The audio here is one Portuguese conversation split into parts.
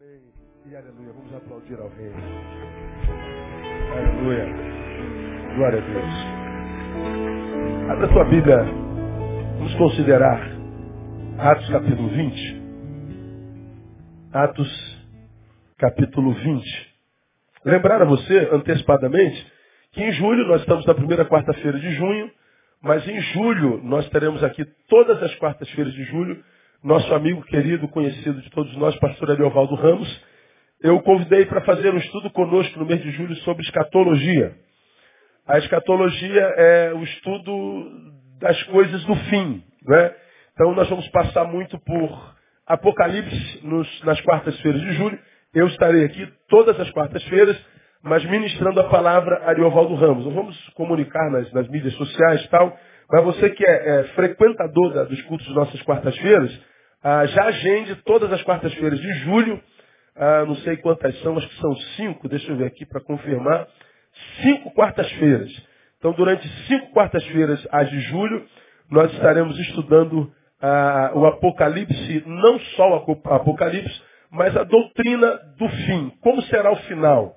Amém. E aleluia. Vamos aplaudir ao Rei. Aleluia. Glória a Deus. Abra sua Bíblia. Vamos considerar Atos capítulo 20. Atos capítulo 20. Lembrar a você, antecipadamente, que em julho, nós estamos na primeira quarta-feira de junho, mas em julho nós teremos aqui todas as quartas-feiras de julho nosso amigo querido, conhecido de todos nós, pastor Ariovaldo Ramos, eu o convidei para fazer um estudo conosco no mês de julho sobre escatologia. A escatologia é o estudo das coisas do fim. Né? Então nós vamos passar muito por Apocalipse nos, nas quartas-feiras de julho. Eu estarei aqui todas as quartas-feiras, mas ministrando a palavra Ariovaldo Ramos. Não vamos comunicar nas, nas mídias sociais e tal, mas você que é, é frequentador da, dos cultos de nossas quartas-feiras, ah, já agende todas as quartas-feiras de julho, ah, não sei quantas são, acho que são cinco, deixa eu ver aqui para confirmar, cinco quartas-feiras. Então, durante cinco quartas-feiras, as de julho, nós estaremos estudando ah, o Apocalipse, não só o Apocalipse, mas a doutrina do fim. Como será o final?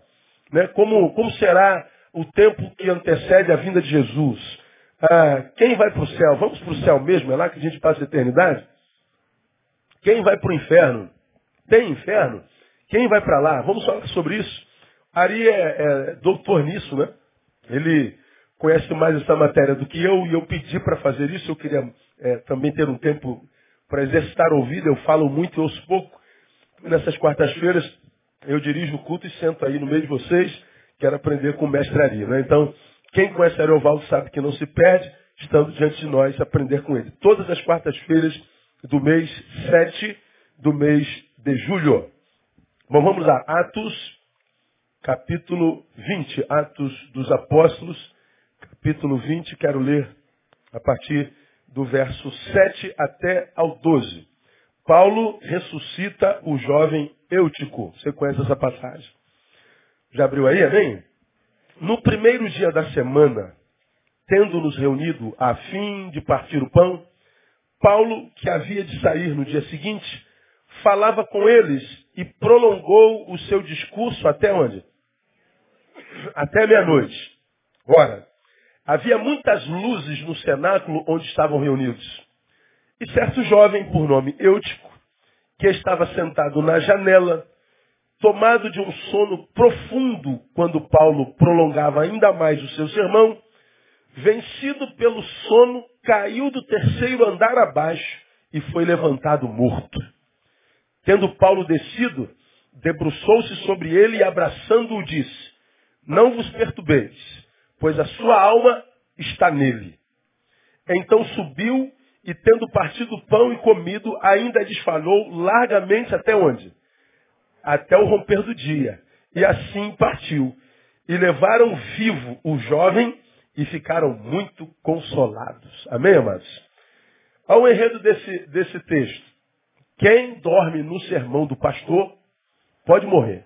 Né? Como, como será o tempo que antecede a vinda de Jesus? Ah, quem vai para o céu? Vamos para o céu mesmo? É lá que a gente passa a eternidade? Quem vai para o inferno? Tem inferno? Quem vai para lá? Vamos falar sobre isso. Ari é, é, doutor nisso, né? Ele conhece mais essa matéria do que eu e eu pedi para fazer isso. Eu queria é, também ter um tempo para exercitar ouvido. Eu falo muito, eu ouço pouco. Nessas quartas-feiras eu dirijo o culto e sento aí no meio de vocês. Quero aprender com Ari. Né? Então, quem conhece Ariovaldo sabe que não se perde, estando diante de nós, aprender com ele. Todas as quartas-feiras do mês 7 do mês de julho. Bom, vamos lá. Atos, capítulo 20. Atos dos Apóstolos, capítulo 20. Quero ler a partir do verso 7 até ao 12. Paulo ressuscita o jovem Eutico. Você conhece essa passagem? Já abriu aí, amém? No primeiro dia da semana, tendo-nos reunido a fim de partir o pão, Paulo, que havia de sair no dia seguinte, falava com eles e prolongou o seu discurso até onde? Até meia-noite. Ora, havia muitas luzes no cenáculo onde estavam reunidos. E certo jovem, por nome Eutico, que estava sentado na janela, tomado de um sono profundo quando Paulo prolongava ainda mais o seu sermão, vencido pelo sono, caiu do terceiro andar abaixo e foi levantado morto. Tendo Paulo descido, debruçou-se sobre ele e abraçando-o disse, não vos perturbeis, pois a sua alma está nele. Então subiu e tendo partido o pão e comido, ainda desfalou largamente até onde? Até o romper do dia. E assim partiu. E levaram vivo o jovem e ficaram muito consolados. Amém, amados? Ao enredo desse, desse texto. Quem dorme no sermão do pastor pode morrer.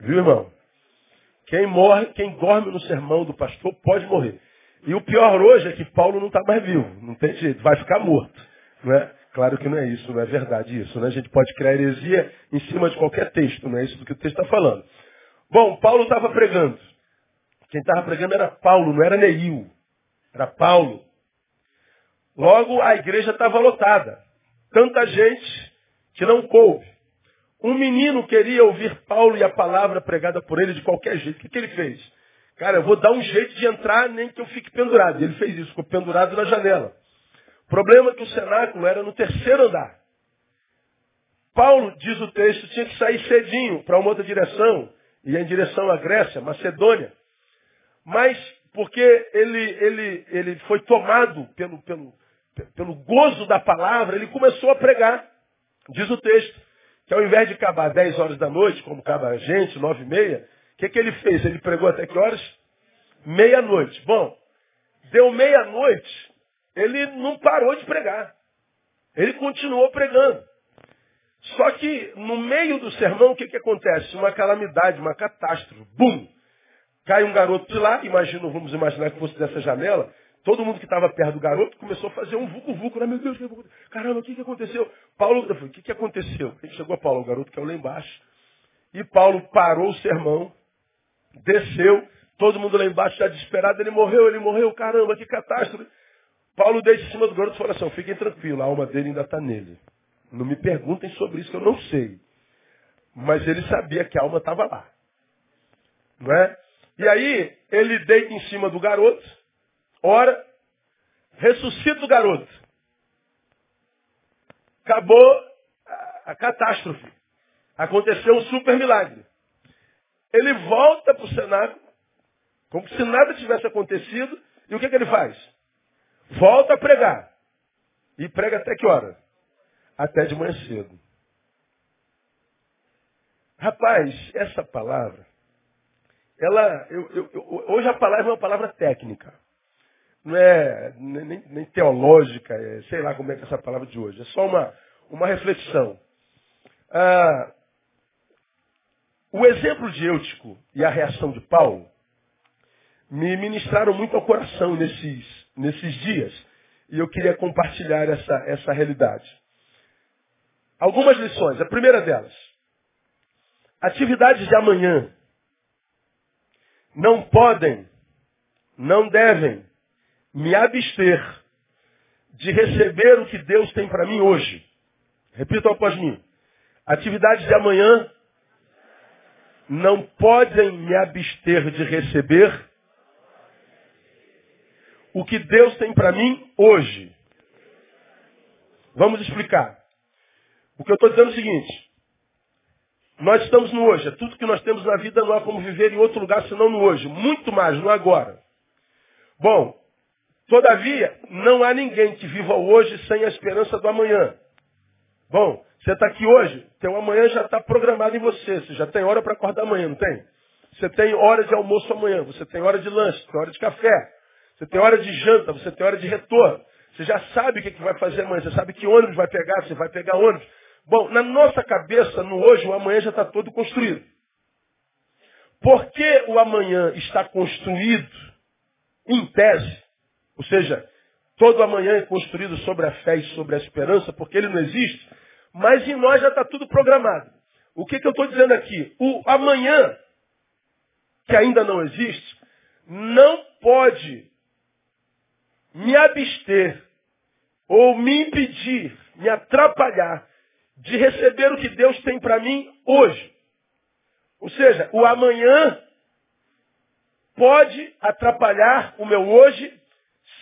Viu, irmão? Quem morre, quem dorme no sermão do pastor pode morrer. E o pior hoje é que Paulo não está mais vivo. Não tem jeito, vai ficar morto. Não é? Claro que não é isso, não é verdade isso. Né? A gente pode criar heresia em cima de qualquer texto, não é isso do que o texto está falando. Bom, Paulo estava pregando. Quem estava pregando era Paulo, não era Neil. Era Paulo. Logo, a igreja estava lotada. Tanta gente que não coube. Um menino queria ouvir Paulo e a palavra pregada por ele de qualquer jeito. O que, que ele fez? Cara, eu vou dar um jeito de entrar nem que eu fique pendurado. Ele fez isso, ficou pendurado na janela. O problema é que o cenáculo era no terceiro andar. Paulo, diz o texto, tinha que sair cedinho para uma outra direção, e em direção à Grécia, Macedônia. Mas porque ele, ele, ele foi tomado pelo, pelo, pelo gozo da palavra, ele começou a pregar. Diz o texto, que ao invés de acabar 10 horas da noite, como acaba a gente, 9 e meia, o que, que ele fez? Ele pregou até que horas? Meia-noite. Bom, deu meia-noite, ele não parou de pregar. Ele continuou pregando. Só que no meio do sermão, o que, que acontece? Uma calamidade, uma catástrofe. Bum! Cai um garoto de lá, imagino, vamos imaginar que fosse dessa janela, Todo mundo que estava perto do garoto começou a fazer um vucu-vucu. Né? Meu Deus, que... caramba, o que, que aconteceu? Paulo, o que, que aconteceu? Ele chegou a Paulo, o garoto que é lá embaixo. E Paulo parou o sermão, desceu, todo mundo lá embaixo já desesperado, ele morreu, ele morreu, caramba, que catástrofe. Paulo desce em cima do garoto e fala assim, fiquem tranquilos, a alma dele ainda está nele. Não me perguntem sobre isso, que eu não sei. Mas ele sabia que a alma estava lá. Não é? E aí, ele deita em cima do garoto, ora, ressuscita o garoto. Acabou a, a catástrofe. Aconteceu um super milagre. Ele volta para o cenáculo, como se nada tivesse acontecido, e o que, que ele faz? Volta a pregar. E prega até que hora? Até de manhã cedo. Rapaz, essa palavra, ela, eu, eu, eu, hoje a palavra é uma palavra técnica. Não é nem, nem teológica, é, sei lá como é que é essa palavra de hoje. É só uma, uma reflexão. Ah, o exemplo de Eutico e a reação de Paulo me ministraram muito ao coração nesses, nesses dias. E eu queria compartilhar essa, essa realidade. Algumas lições. A primeira delas. Atividades de amanhã não podem, não devem me abster de receber o que Deus tem para mim hoje. Repitam após mim. Atividades de amanhã não podem me abster de receber o que Deus tem para mim hoje. Vamos explicar. O que eu estou dizendo é o seguinte. Nós estamos no hoje. É tudo que nós temos na vida não há como viver em outro lugar senão no hoje. Muito mais no agora. Bom, todavia, não há ninguém que viva hoje sem a esperança do amanhã. Bom, você está aqui hoje, teu amanhã já está programado em você. Você já tem hora para acordar amanhã, não tem? Você tem hora de almoço amanhã, você tem hora de lanche, tem hora de café, você tem hora de janta, você tem hora de retorno. Você já sabe o que, que vai fazer amanhã, você sabe que ônibus vai pegar, você vai pegar ônibus. Bom, na nossa cabeça, no hoje, o amanhã já está todo construído. Porque o amanhã está construído em tese, ou seja, todo amanhã é construído sobre a fé e sobre a esperança, porque ele não existe, mas em nós já está tudo programado. O que, que eu estou dizendo aqui? O amanhã, que ainda não existe, não pode me abster ou me impedir, me atrapalhar de receber o que Deus tem para mim hoje. Ou seja, o amanhã pode atrapalhar o meu hoje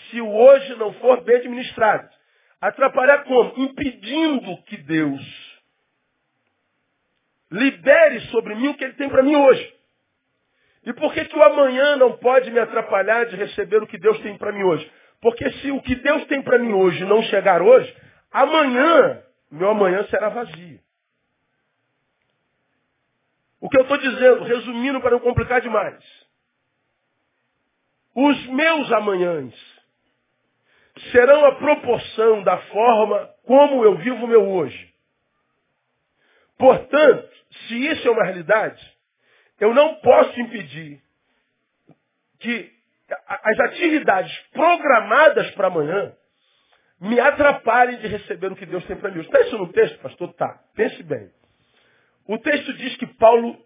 se o hoje não for bem administrado. Atrapalhar como? Impedindo que Deus libere sobre mim o que Ele tem para mim hoje. E por que, que o amanhã não pode me atrapalhar de receber o que Deus tem para mim hoje? Porque se o que Deus tem para mim hoje não chegar hoje, amanhã, meu amanhã será vazio. O que eu estou dizendo, resumindo para não complicar demais. Os meus amanhãs serão a proporção da forma como eu vivo o meu hoje. Portanto, se isso é uma realidade, eu não posso impedir que as atividades programadas para amanhã me atrapalhem de receber o que Deus tem para mim. Está isso no texto, pastor? Tá. Pense bem. O texto diz que Paulo,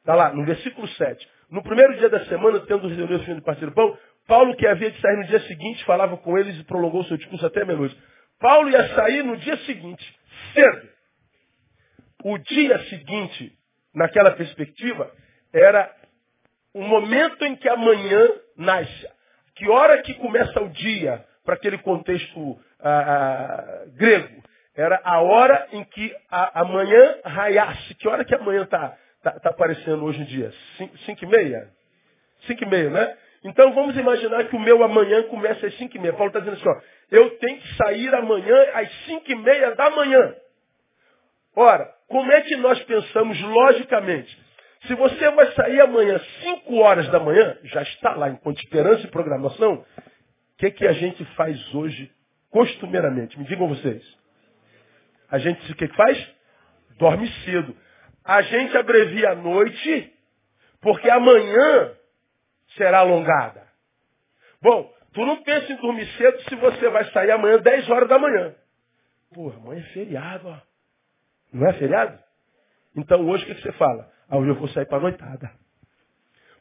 está lá, no versículo 7, no primeiro dia da semana, tendo reunido o fim de partir pão, Paulo, que havia de sair no dia seguinte, falava com eles e prolongou seu discurso até meia-noite. Paulo ia sair no dia seguinte, cedo. O dia seguinte, naquela perspectiva, era o momento em que amanhã nasce. Que hora que começa o dia, para aquele contexto ah, grego? Era a hora em que a, amanhã raiasse. Que hora que amanhã está tá, tá aparecendo hoje em dia? Cinco, cinco e meia? Cinco e meia, né? Então vamos imaginar que o meu amanhã começa às cinco e meia. Paulo está dizendo assim, ó, eu tenho que sair amanhã às cinco e meia da manhã. Ora, como é que nós pensamos logicamente? Se você vai sair amanhã, 5 horas da manhã, já está lá enquanto esperança e programação, o que, que a gente faz hoje costumeiramente? Me digam vocês. A gente o que faz? Dorme cedo. A gente abrevia a noite, porque amanhã será alongada. Bom, Tu não pensa em dormir cedo se você vai sair amanhã 10 horas da manhã. Pô, amanhã é feriado, ó. Não é feriado? Então hoje o que, que você fala? Ah, hoje eu vou sair para noitada.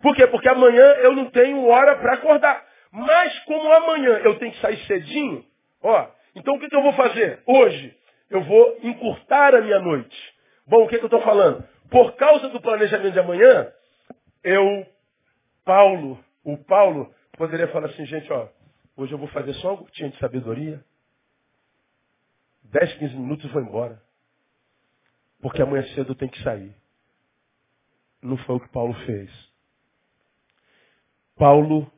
Por quê? Porque amanhã eu não tenho hora para acordar. Mas como amanhã eu tenho que sair cedinho, ó, então o que, que eu vou fazer? Hoje eu vou encurtar a minha noite. Bom, o que, que eu estou falando? Por causa do planejamento de amanhã, eu, Paulo, o Paulo, poderia falar assim, gente, ó, hoje eu vou fazer só uma gotinha de sabedoria. 10, 15 minutos e vou embora. Porque amanhã cedo eu tenho que sair. Não foi o que Paulo fez. Paulo,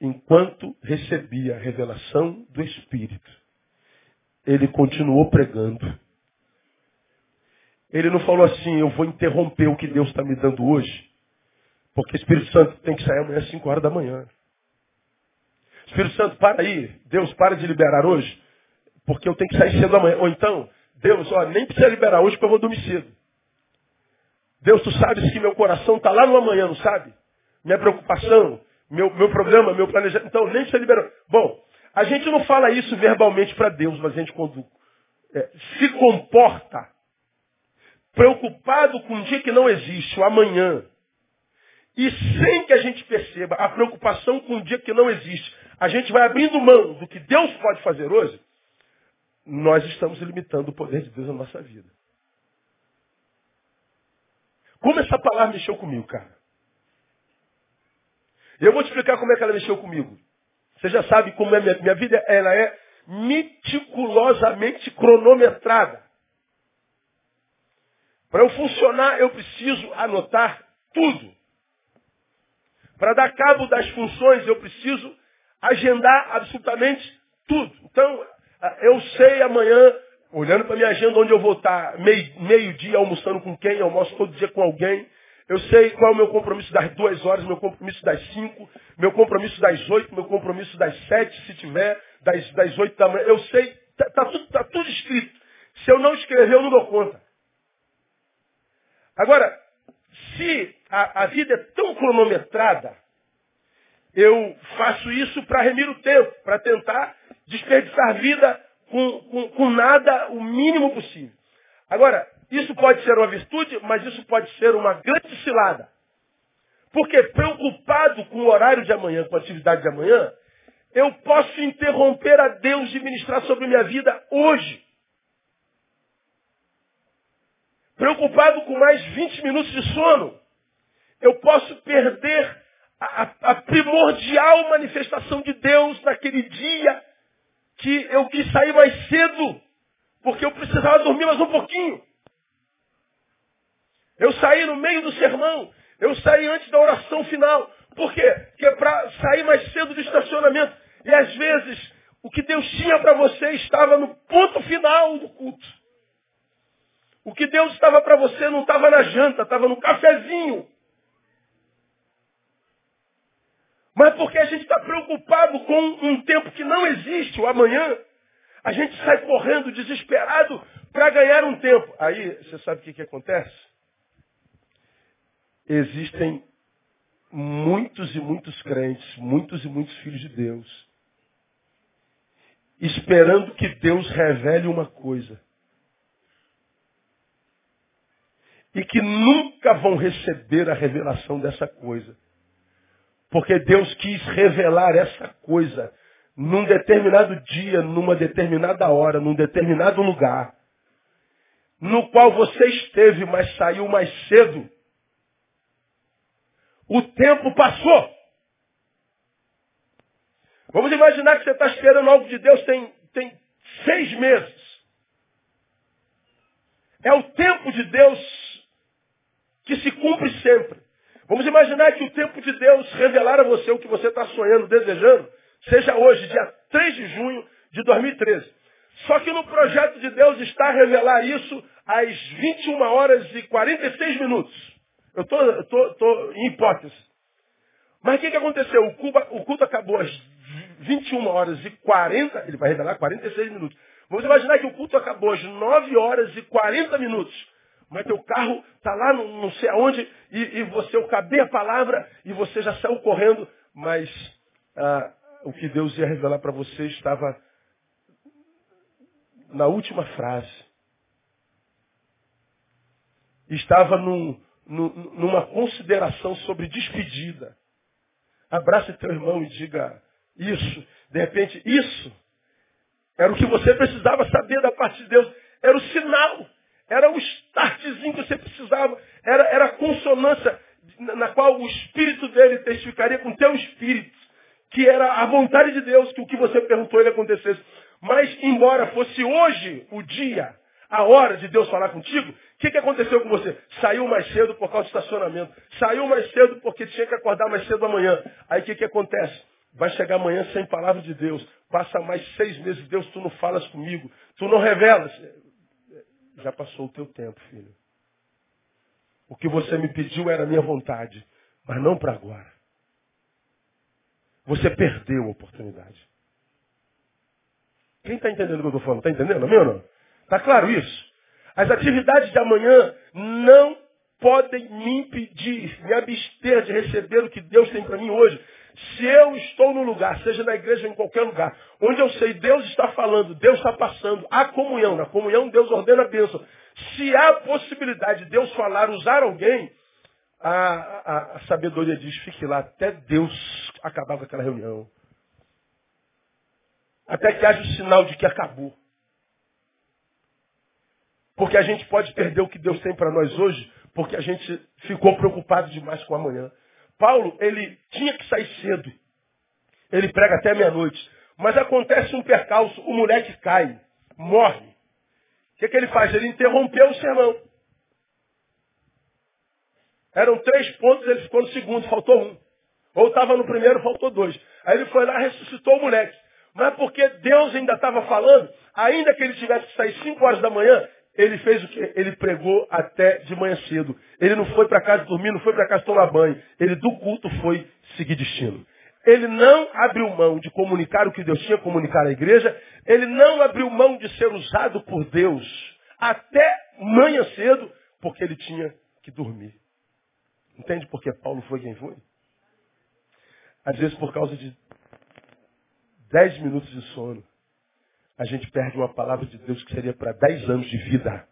enquanto recebia a revelação do Espírito, ele continuou pregando. Ele não falou assim, eu vou interromper o que Deus está me dando hoje, porque o Espírito Santo tem que sair amanhã às 5 horas da manhã. Espírito Santo, para aí. Deus, para de liberar hoje, porque eu tenho que sair cedo amanhã. Ou então, Deus, ó, nem precisa liberar hoje porque eu vou dormir cedo. Deus, tu sabes que meu coração está lá no amanhã, não sabe? Minha preocupação, meu, meu problema, meu planejamento. Então, nem precisa liberar. Bom, a gente não fala isso verbalmente para Deus, mas a gente quando é, se comporta preocupado com um dia que não existe, o amanhã, e sem que a gente perceba a preocupação com um dia que não existe, a gente vai abrindo mão do que Deus pode fazer hoje, nós estamos limitando o poder de Deus na nossa vida. Como essa palavra mexeu comigo, cara? Eu vou te explicar como é que ela mexeu comigo. Você já sabe como é minha, minha vida, ela é meticulosamente cronometrada. Para eu funcionar, eu preciso anotar tudo. Para dar cabo das funções, eu preciso agendar absolutamente tudo. Então, eu sei amanhã, olhando para minha agenda, onde eu vou estar meio-dia meio almoçando com quem, almoço todo dia com alguém. Eu sei qual é o meu compromisso das duas horas, meu compromisso das cinco, meu compromisso das oito, meu compromisso das sete, se tiver, das, das oito da manhã. Eu sei, está tá tudo, tá tudo escrito. Se eu não escrever, eu não dou conta. Agora, se a, a vida é tão cronometrada, eu faço isso para remir o tempo, para tentar desperdiçar vida com, com, com nada o mínimo possível. Agora, isso pode ser uma virtude, mas isso pode ser uma grande cilada. Porque preocupado com o horário de amanhã, com a atividade de amanhã, eu posso interromper a Deus de ministrar sobre minha vida hoje. Preocupado com mais 20 minutos de sono, eu posso perder a, a, primordial manifestação de Deus naquele dia que eu quis sair mais cedo, porque eu precisava dormir mais um pouquinho. Eu saí no meio do sermão, eu saí antes da oração final. Por quê? Porque é para sair mais cedo do estacionamento. E às vezes, o que Deus tinha para você estava no ponto final do culto. O que Deus estava para você não estava na janta, estava no cafezinho. Mas porque a gente está preocupado com um tempo que não existe, o amanhã, a gente sai correndo desesperado para ganhar um tempo. Aí, você sabe o que, que acontece? Existem muitos e muitos crentes, muitos e muitos filhos de Deus, esperando que Deus revele uma coisa. E que nunca vão receber a revelação dessa coisa. Porque Deus quis revelar essa coisa num determinado dia, numa determinada hora, num determinado lugar, no qual você esteve, mas saiu mais cedo. O tempo passou. Vamos imaginar que você está esperando algo de Deus tem, tem seis meses. É o tempo de Deus que se cumpre sempre. Vamos imaginar que o tempo de Deus revelar a você o que você está sonhando, desejando, seja hoje, dia 3 de junho de 2013. Só que no projeto de Deus está a revelar isso às 21 horas e 46 minutos. Eu estou em hipótese. Mas o que, que aconteceu? O, Cuba, o culto acabou às 21 horas e 40, ele vai revelar 46 minutos. Vamos imaginar que o culto acabou às 9 horas e 40 minutos. Mas teu carro está lá não, não sei aonde e, e, você, eu acabei a palavra e você já saiu correndo, mas ah, o que Deus ia revelar para você estava na última frase. Estava num, numa consideração sobre despedida. Abrace teu irmão e diga isso. De repente, isso era o que você precisava saber da parte de Deus. Era o sinal. Era o startzinho que você precisava. Era, era a consonância na qual o espírito dele testificaria com teu espírito. Que era a vontade de Deus que o que você perguntou ele acontecesse. Mas, embora fosse hoje o dia, a hora de Deus falar contigo, o que, que aconteceu com você? Saiu mais cedo por causa do estacionamento. Saiu mais cedo porque tinha que acordar mais cedo amanhã. Aí o que, que acontece? Vai chegar amanhã sem palavra de Deus. Passa mais seis meses, Deus, tu não falas comigo. Tu não revelas. Já passou o teu tempo, filho. O que você me pediu era a minha vontade, mas não para agora. Você perdeu a oportunidade. Quem está entendendo o que eu estou falando? Está entendendo? Amém ou não? Está claro isso? As atividades de amanhã não podem me impedir, me abster de receber o que Deus tem para mim hoje. Se eu estou no lugar, seja na igreja ou em qualquer lugar, onde eu sei Deus está falando, Deus está passando, há comunhão. Na comunhão Deus ordena a bênção. Se há possibilidade de Deus falar, usar alguém, a, a, a sabedoria diz, fique lá até Deus acabar com aquela reunião. Até que haja o sinal de que acabou. Porque a gente pode perder o que Deus tem para nós hoje, porque a gente ficou preocupado demais com amanhã. Paulo, ele tinha que sair cedo. Ele prega até meia-noite. Mas acontece um percalço, o moleque cai, morre. O que, que ele faz? Ele interrompeu o sermão. Eram três pontos, ele ficou no segundo, faltou um. Ou estava no primeiro, faltou dois. Aí ele foi lá ressuscitou o moleque. Mas porque Deus ainda estava falando, ainda que ele tivesse que sair 5 horas da manhã, ele fez o quê? Ele pregou até de manhã cedo. Ele não foi para casa dormir, não foi para casa tomar banho. Ele do culto foi seguir destino. Ele não abriu mão de comunicar o que Deus tinha que comunicar à igreja. Ele não abriu mão de ser usado por Deus até manhã cedo, porque ele tinha que dormir. Entende por que Paulo foi quem foi? Às vezes por causa de dez minutos de sono, a gente perde uma palavra de Deus que seria para dez anos de vida.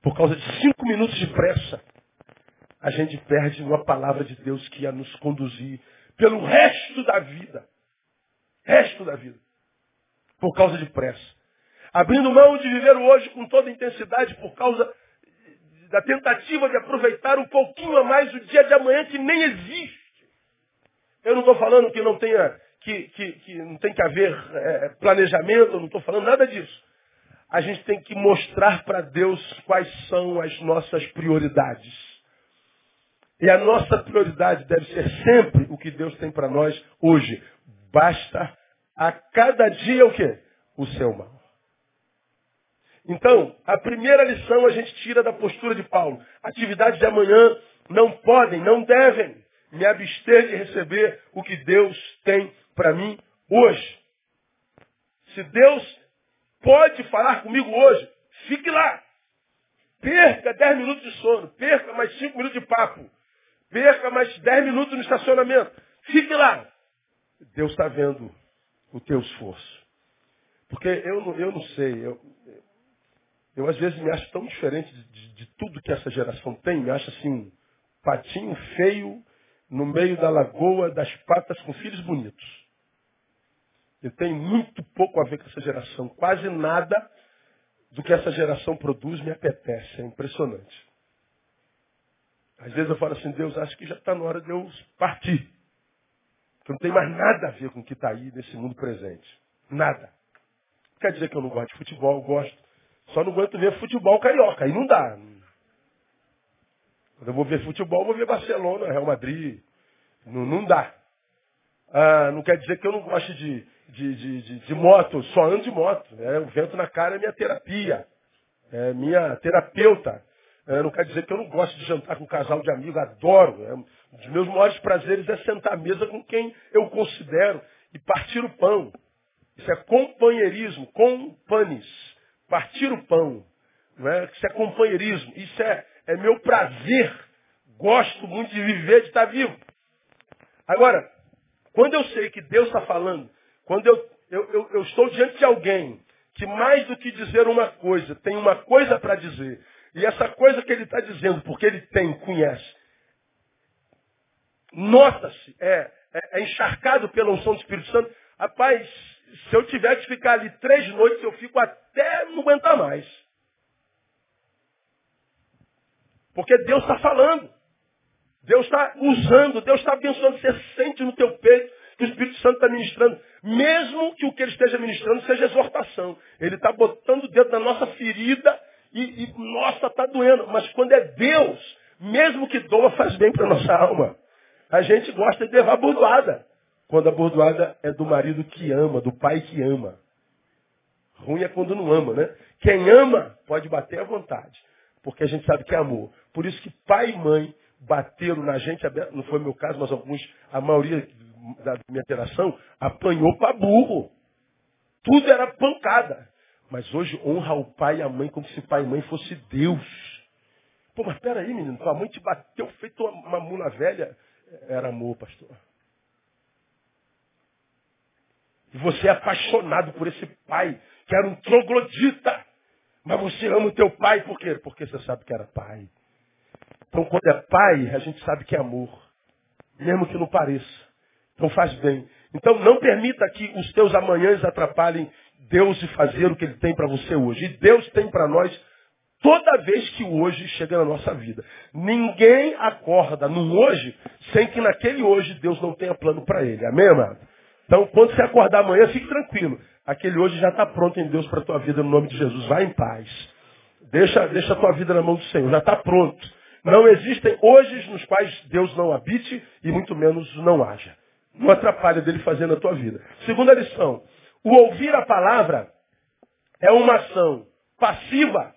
Por causa de cinco minutos de pressa, a gente perde uma palavra de Deus que ia nos conduzir pelo resto da vida. Resto da vida. Por causa de pressa. Abrindo mão de viver hoje com toda intensidade por causa da tentativa de aproveitar um pouquinho a mais o dia de amanhã que nem existe. Eu não estou falando que não tenha, que, que, que não tem que haver é, planejamento, eu não estou falando nada disso. A gente tem que mostrar para Deus quais são as nossas prioridades. E a nossa prioridade deve ser sempre o que Deus tem para nós hoje. Basta a cada dia o quê? O seu mal. Então, a primeira lição a gente tira da postura de Paulo. Atividades de amanhã não podem, não devem me abster de receber o que Deus tem para mim hoje. Se Deus pode falar comigo hoje, fique lá. Perca 10 minutos de sono, perca mais 5 minutos de papo, perca mais 10 minutos no estacionamento. Fique lá. Deus está vendo o teu esforço. Porque eu, eu não sei, eu, eu às vezes me acho tão diferente de, de, de tudo que essa geração tem, me acho assim um patinho feio no meio da lagoa das patas com filhos bonitos. Eu tenho muito pouco a ver com essa geração. Quase nada do que essa geração produz me apetece. É impressionante. Às vezes eu falo assim, Deus, acho que já está na hora de eu partir. Porque não tem mais nada a ver com o que está aí nesse mundo presente. Nada. quer dizer que eu não gosto de futebol, eu gosto. Só não aguento ver futebol carioca. Aí não dá. Quando eu vou ver futebol, eu vou ver Barcelona, Real Madrid. Não, não dá. Ah, não quer dizer que eu não goste de, de, de, de, de moto, só ando de moto. Né? O vento na cara é minha terapia. É minha terapeuta. É, não quer dizer que eu não gosto de jantar com um casal de amigos, adoro. É, um dos meus maiores prazeres é sentar à mesa com quem eu considero e partir o pão. Isso é companheirismo, companis. Partir o pão. Não é? Isso é companheirismo. Isso é, é meu prazer. Gosto muito de viver, de estar vivo. Agora, Quando eu sei que Deus está falando, quando eu, eu, eu, eu estou diante de alguém que mais do que dizer uma coisa, tem uma coisa para dizer, e essa coisa que ele está dizendo, porque ele tem, conhece, nota-se, é, é, é, encharcado pela unção do Espírito Santo. Rapaz, se eu tiver que ficar ali três noites, eu fico até não aguentar mais. Porque Deus está falando. Deus está usando, Deus está abençoando. Você sente no teu peito que o Espírito Santo está ministrando. Mesmo que o que ele esteja ministrando seja exortação. Ele está botando dentro da nossa ferida e, e nossa, está doendo. Mas quando é Deus, mesmo que doa, faz bem para a nossa alma. A gente gosta de levar bordoada. Quando a bordoada é do marido que ama, do pai que ama. Ruim é quando não ama, né? Quem ama pode bater à vontade. Porque a gente sabe que é amor. Por isso que pai e mãe bateram na gente, não foi meu caso, mas alguns, a maioria da minha geração, apanhou para burro. Tudo era pancada. Mas hoje honra o pai e a mãe como se pai e mãe fosse Deus. Pô, mas peraí, menino, tua mãe te bateu feito uma, uma mula velha. Era amor, pastor. E você é apaixonado por esse pai, que era um troglodita. Mas você ama o teu pai, por quê? Porque você sabe que era pai. Então, quando é pai, a gente sabe que é amor. Mesmo que não pareça. Então, faz bem. Então, não permita que os teus amanhãs atrapalhem Deus de fazer o que Ele tem para você hoje. E Deus tem para nós toda vez que o hoje chega na nossa vida. Ninguém acorda no hoje sem que naquele hoje Deus não tenha plano para ele. Amém, amado? Então, quando você acordar amanhã, fique tranquilo. Aquele hoje já está pronto em Deus para a tua vida, no nome de Jesus. Vai em paz. Deixa, deixa a tua vida na mão do Senhor. Já está pronto. Não existem hoje nos quais Deus não habite e muito menos não haja. Não atrapalha dele fazer na tua vida. Segunda lição. O ouvir a palavra é uma ação passiva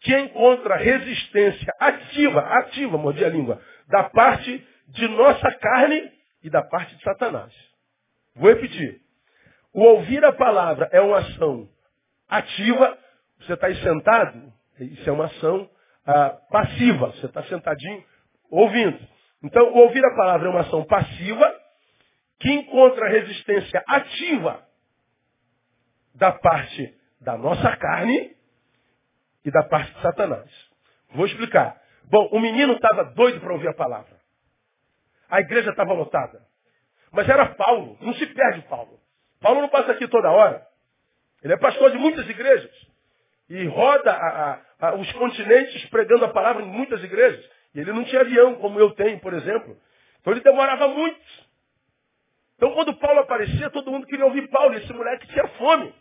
que encontra resistência ativa, ativa, mordi a língua, da parte de nossa carne e da parte de Satanás. Vou repetir. O ouvir a palavra é uma ação ativa. Você está aí sentado, isso é uma ação ah, passiva. Você está sentadinho ouvindo. Então, ouvir a palavra é uma ação passiva que encontra resistência ativa da parte da nossa carne e da parte de Satanás. Vou explicar. Bom, o menino estava doido para ouvir a palavra. A igreja estava lotada. Mas era Paulo. Não se perde Paulo. Paulo não passa aqui toda hora. Ele é pastor de muitas igrejas. E roda a, a, os continentes pregando a palavra em muitas igrejas. E ele não tinha avião, como eu tenho, por exemplo. Então ele demorava muito. Então quando Paulo aparecia, todo mundo queria ouvir Paulo. E esse moleque tinha fome.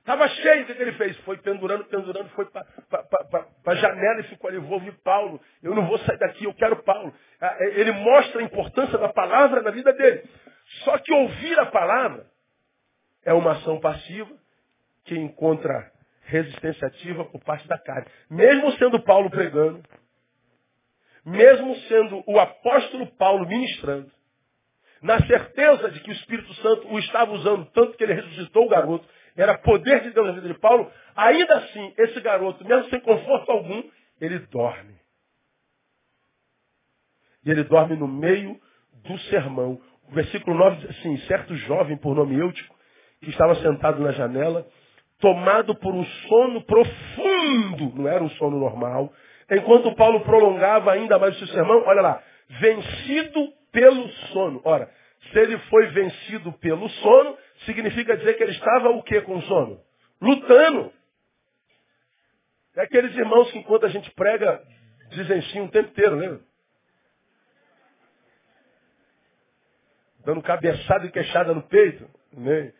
Estava cheio. O que, que, ele fez? Foi pendurando, pendurando, foi para a janela e ficou ali. Vou ouvir Paulo. Eu não vou sair daqui, eu quero Paulo. Ah, é, ele mostra a importância da palavra na vida dele. Só que ouvir a palavra é uma ação passiva que encontra resistência ativa por parte da carne. Mesmo sendo Paulo pregando, mesmo sendo o apóstolo Paulo ministrando, na certeza de que o Espírito Santo o estava usando tanto que ele ressuscitou o garoto, era poder de Deus na vida de Paulo, ainda assim, esse garoto, mesmo sem conforto algum, ele dorme. E ele dorme no meio do sermão. O versículo 9 diz assim, certo jovem por nome Eutico, que estava sentado na janela, tomado por um sono profundo, não era um sono normal, enquanto Paulo prolongava ainda mais o seu sermão, olha lá, vencido pelo sono. Ora, se ele foi vencido pelo sono, significa dizer que ele estava o que com sono? Lutando. É aqueles irmãos que enquanto a gente prega, dizem sim o tempo inteiro, lembra? Dando cabeçada e queixada no peito. Né?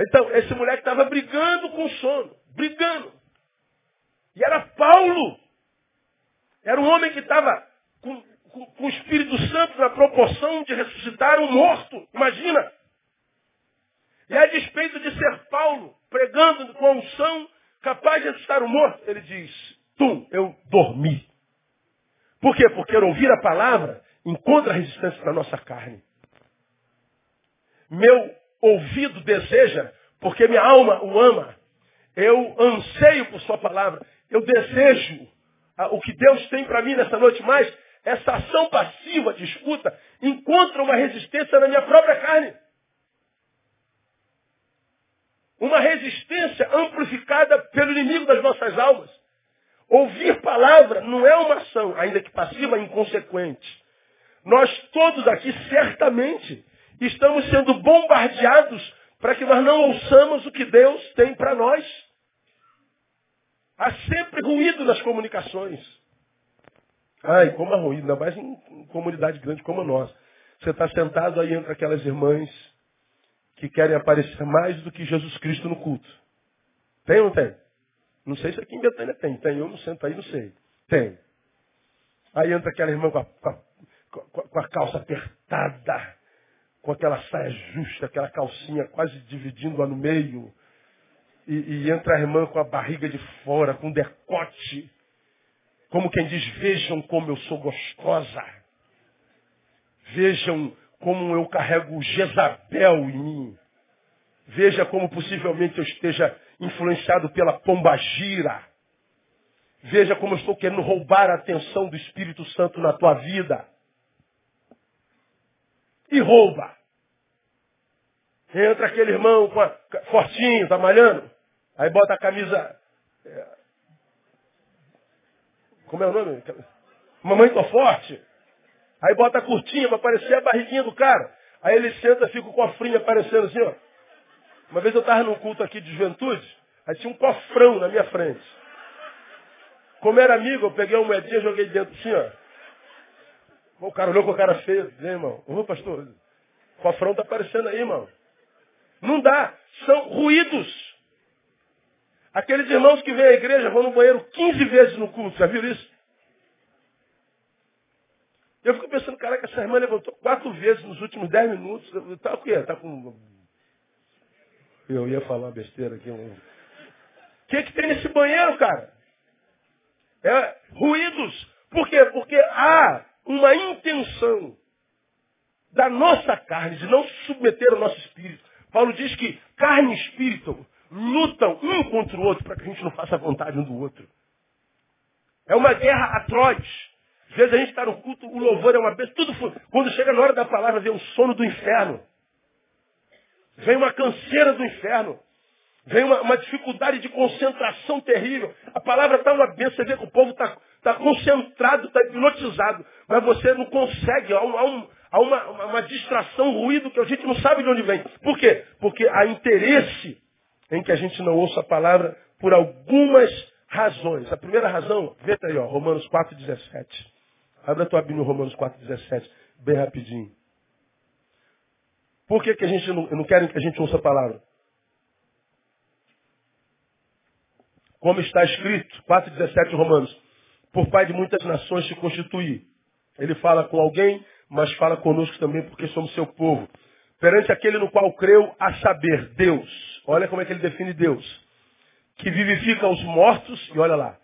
Então, esse moleque estava brigando com sono. Brigando. E era Paulo. Era um homem que estava com, com, com, o Espírito Santo na proporção de ressuscitar um morto. Imagina. E a despeito de ser Paulo, pregando com a unção, capaz de ressuscitar um morto, ele diz, tum, eu dormi. Por quê? Porque ouvir a palavra encontra resistência para a nossa carne. Meu ouvido deseja, porque minha alma o ama. Eu anseio por sua palavra. Eu desejo ah, o que Deus tem para mim nessa noite, mas essa ação passiva de escuta encontra uma resistência na minha própria carne. Uma resistência amplificada pelo inimigo das nossas almas. Ouvir palavra não é uma ação, ainda que passiva, inconsequente. Nós todos aqui certamente estamos sendo bombardeados para que nós não ouçamos o que Deus tem para nós. Há sempre ruído nas comunicações. Ai, como há ruído, ainda mais em comunidade grande como a nossa. Você está sentado aí entre aquelas irmãs que querem aparecer mais do que Jesus Cristo no culto. Tem ou não tem? Não sei se aqui em Betânia tem. Tem, eu não sento aí, não sei. Tem. Aí entra aquela irmã com a, com a, com a calça apertada, com aquela saia justa, aquela calcinha quase dividindo-a no meio. E, e, entra a irmã com a barriga de fora, com decote. Como quem diz, vejam como eu sou gostosa. Vejam como eu carrego Jezabel em mim. Veja como possivelmente eu esteja influenciado pela pombagira. Veja como eu estou querendo roubar a atenção do Espírito Santo na tua vida e rouba. Entra aquele irmão com a, fortinho, tá malhando, aí bota a camisa. É, como é o nome? Mamãe tô forte. Aí bota a curtinha para aparecer a barriguinha do cara. Aí ele senta, fica com o cofrinho aparecendo assim, ó. Uma vez eu estava num culto aqui de juventude, aí tinha um cofrão na minha frente. Como era amigo, eu peguei uma moedinha e joguei dentro assim, ó. O cara olhou com a cara feia. Vem, irmão. Ô, pastor, o cofrão tá aparecendo aí, irmão. Não dá. São ruídos. Aqueles irmãos que vêm à igreja vão no banheiro 15 vezes no culto. Já viram isso? Eu fico pensando, caraca, essa irmã levantou quatro vezes nos últimos 10 minutos. Tá o quê? Tá com. Eu ia falar besteira aqui. O que, que tem nesse banheiro, cara? É ruídos. Por quê? Porque há uma intenção da nossa carne de não submeter o nosso espírito. Paulo diz que carne e espírito lutam um contra o outro para que a gente não faça a vontade um do outro. É uma guerra atroz. Às vezes a gente está no culto, o louvor é uma vez, tudo quando chega na hora da palavra vem um sono do inferno. Vem uma canseira do inferno. Vem uma, uma dificuldade de concentração terrível. A palavra está uma bênção, você vê que o povo está tá concentrado, está hipnotizado. Mas você não consegue, há, um, há, um, há uma, uma, uma distração, um ruído que a gente não sabe de onde vem. Por quê? Porque há interesse em que a gente não ouça a palavra por algumas razões. A primeira razão, vê aí, ó, Romanos 4,17. Abra a tua Bíblia Romanos 4,17, bem rapidinho. Por que, que a gente não, não querem que a gente ouça a palavra? Como está escrito, 4,17 Romanos, por pai de muitas nações se constituir. Ele fala com alguém, mas fala conosco também porque somos seu povo. Perante aquele no qual creu, a saber, Deus. Olha como é que ele define Deus. Que vivifica os mortos, e olha lá,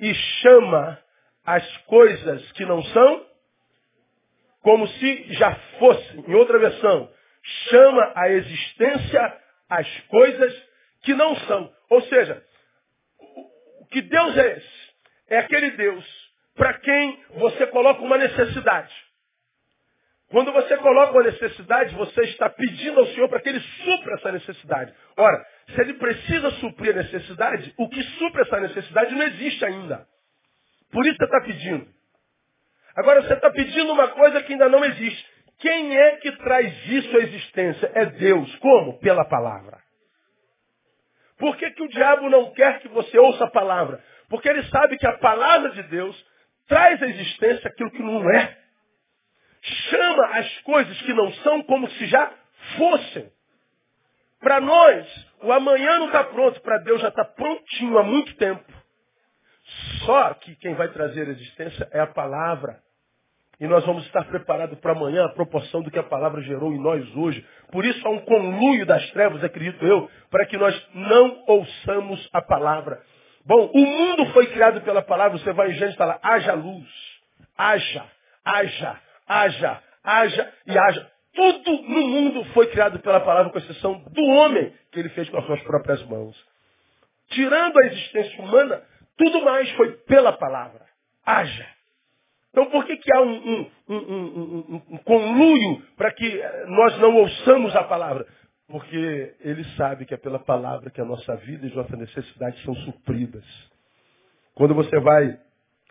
e chama as coisas que não são como se já fossem. Em outra versão, chama a existência as coisas que não são. Ou seja, que Deus é esse? É aquele Deus para quem você coloca uma necessidade. Quando você coloca uma necessidade, você está pedindo ao Senhor para que Ele supra essa necessidade. Ora, se Ele precisa suprir a necessidade, o que supra essa necessidade não existe ainda. Por isso você está pedindo. Agora você está pedindo uma coisa que ainda não existe. Quem é que traz isso à existência? É Deus. Como? Pela palavra. Por que, que o diabo não quer que você ouça a palavra? Porque ele sabe que a palavra de Deus traz à existência aquilo que não é. Chama as coisas que não são como se já fossem. Para nós, o amanhã não está pronto, para Deus já está prontinho há muito tempo. Só que quem vai trazer a existência é a palavra. E nós vamos estar preparados para amanhã a proporção do que a palavra gerou em nós hoje. Por isso há um conluio das trevas, acredito eu, para que nós não ouçamos a palavra. Bom, o mundo foi criado pela palavra, você vai em Gênesis e fala, haja luz, haja, haja, haja, haja e haja. Tudo no mundo foi criado pela palavra, com exceção do homem que ele fez com as suas próprias mãos. Tirando a existência humana, tudo mais foi pela palavra. Haja. Então por que, que há um, um, um, um conluio para que nós não ouçamos a palavra? Porque ele sabe que é pela palavra que a nossa vida e as nossas necessidades são supridas. Quando você vai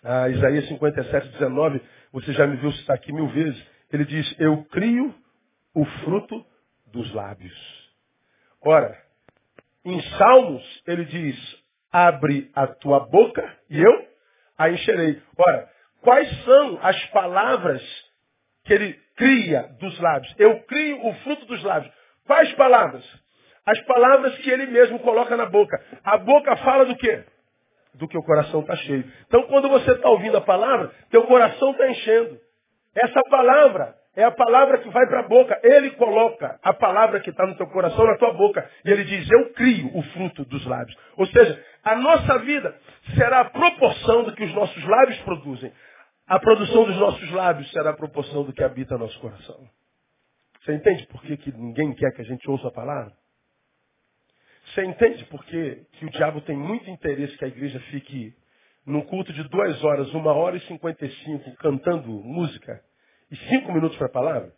a Isaías 57, 19, você já me viu citar aqui mil vezes, ele diz, eu crio o fruto dos lábios. Ora, em Salmos, ele diz, abre a tua boca e eu a encherei. Ora, quais são as palavras que ele cria dos lábios? Eu crio o fruto dos lábios. Quais palavras? As palavras que ele mesmo coloca na boca. A boca fala do quê? Do que o coração está cheio. Então, quando você está ouvindo a palavra, teu coração está enchendo. Essa palavra é a palavra que vai para a boca. Ele coloca a palavra que está no teu coração na tua boca. E ele diz, eu crio o fruto dos lábios. Ou seja, a nossa vida será a proporção do que os nossos lábios produzem. A produção dos nossos lábios será a proporção do que habita nosso coração. Você entende por que, que ninguém quer que a gente ouça a palavra? Você entende por que, que o diabo tem muito interesse que a igreja fique num culto de duas horas, uma hora e cinquenta e cinco, cantando música e cinco minutos para a palavra?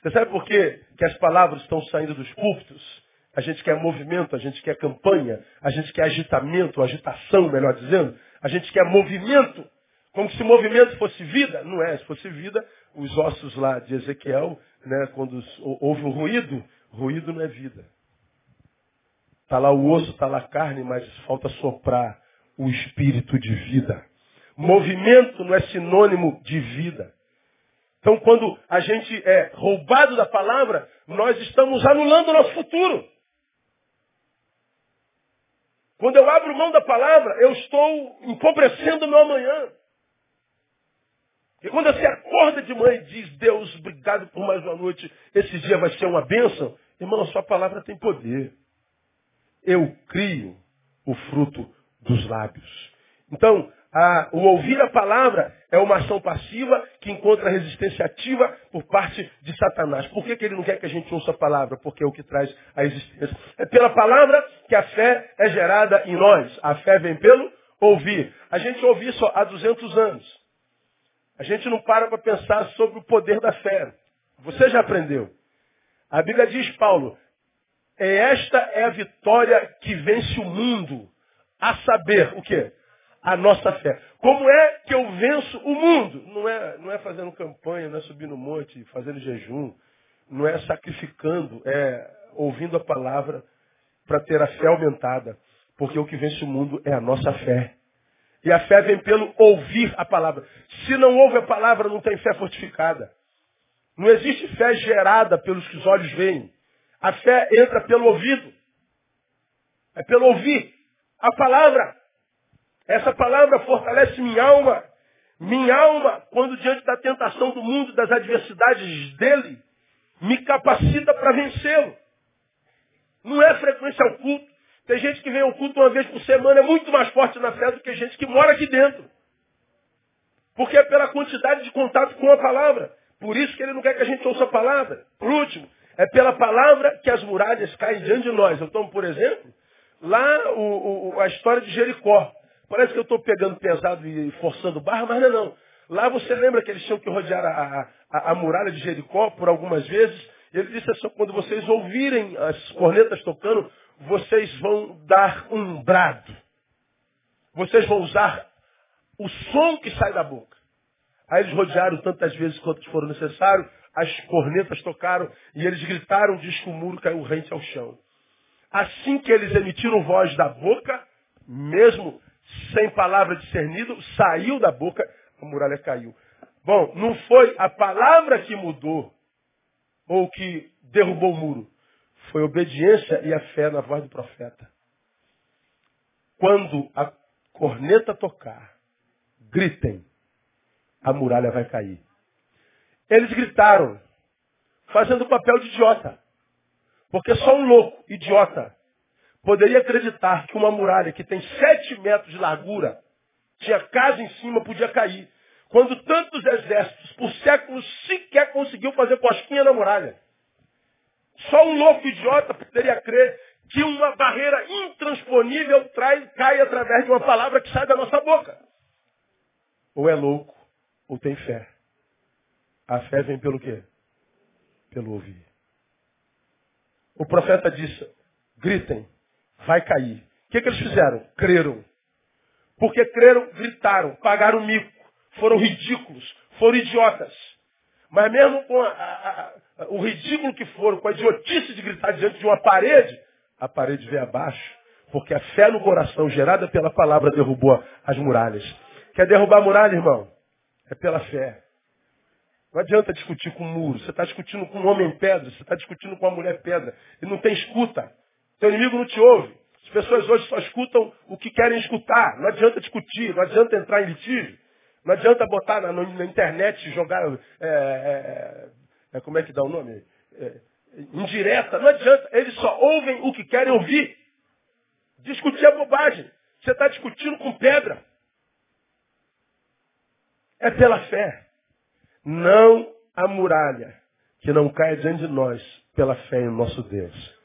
Você sabe por que, que as palavras estão saindo dos púlpitos? A gente quer movimento, a gente quer campanha, a gente quer agitamento, agitação, melhor dizendo. A gente quer movimento. Como se movimento fosse vida. Não é. Se fosse vida, os ossos lá de Ezequiel, né, quando houve um ruído, ruído não é vida. Está lá o osso, está lá a carne, mas falta soprar o espírito de vida. Movimento não é sinônimo de vida. Então, quando a gente é roubado da palavra, nós estamos anulando o nosso futuro. Quando eu abro mão da palavra, eu estou empobrecendo o meu amanhã. E quando você acorda de manhã e diz, Deus, obrigado por mais uma noite, esse dia vai ser uma bênção, irmão, a sua palavra tem poder. Eu crio o fruto dos lábios. Então, a, o ouvir a palavra é uma ação passiva que encontra resistência ativa por parte de Satanás. Por que, que ele não quer que a gente ouça a palavra? Porque é o que traz a existência. É pela palavra que a fé é gerada em nós. A fé vem pelo ouvir. A gente ouve isso há 200 anos. A gente não para para pensar sobre o poder da fé. Você já aprendeu. A Bíblia diz, Paulo, esta é a vitória que vence o mundo. A saber, o quê? A nossa fé. Como é que eu venço o mundo? Não é, não é fazendo campanha, não é subir no monte, fazendo jejum, não é sacrificando, é ouvindo a palavra para ter a fé aumentada. Porque o que vence o mundo é a nossa fé. E a fé vem pelo ouvir a palavra. Se não ouve a palavra, não tem fé fortificada. Não existe fé gerada pelos que os olhos veem. A fé entra pelo ouvido. É pelo ouvir a palavra. Essa palavra fortalece minha alma. Minha alma, quando diante da tentação do mundo, das adversidades dele, me capacita para vencê-lo. Não é frequência ao culto. Tem gente que vem ao culto uma vez por semana, é muito mais forte na fé do que gente que mora aqui dentro. Porque é pela quantidade de contato com a palavra. Por isso que ele não quer que a gente ouça a palavra. Por último, é pela palavra que as muralhas caem diante de nós. Então, por exemplo, lá o, o, a história de Jericó. Parece que eu estou pegando pesado e forçando barra, mas não é não. Lá você lembra que eles tinham que rodear a, a, a muralha de Jericó por algumas vezes. Ele disse assim, quando vocês ouvirem as cornetas tocando, vocês vão dar um brado. Vocês vão usar o som que sai da boca. Aí eles rodearam tantas vezes quanto foram necessário, as cornetas tocaram e eles gritaram, diz que o muro caiu rente ao chão. Assim que eles emitiram voz da boca, mesmo sem palavra discernido, saiu da boca, a muralha caiu. Bom, não foi a palavra que mudou ou que derrubou o muro. Foi a obediência e a fé na voz do profeta. Quando a corneta tocar, gritem, a muralha vai cair. Eles gritaram, fazendo o papel de idiota. Porque só um louco, idiota, poderia acreditar que uma muralha que tem sete metros de largura, tinha casa em cima, podia cair. Quando tantos exércitos, por séculos, sequer conseguiu fazer cosquinha na muralha. Só um louco idiota poderia crer que uma barreira intransponível trai, cai através de uma palavra que sai da nossa boca. Ou é louco, ou tem fé. A fé vem pelo quê? Pelo ouvir. O profeta disse, gritem, vai cair. O que, que eles fizeram? Creram. Porque creram, gritaram, pagaram mico, foram ridículos, foram idiotas. Mas mesmo com a, a, a, o ridículo que foram, com a idiotice de gritar diante de uma parede, a parede veio abaixo. Porque a fé no coração, gerada pela palavra, derrubou as muralhas. Quer derrubar a muralha, irmão? É pela fé. Não adianta discutir com um muro. Você está discutindo com um homem pedra, você está discutindo com uma mulher pedra. E não tem escuta. Seu inimigo não te ouve. As pessoas hoje só escutam o que querem escutar. Não adianta discutir, não adianta entrar em litígio. Não adianta botar na, na internet, jogar. É, é, é, como é que dá o nome? É, indireta. Não adianta. Eles só ouvem o que querem ouvir. Discutir é bobagem. Você está discutindo com pedra. É pela fé. Não a muralha que não cai diante de nós pela fé em nosso Deus.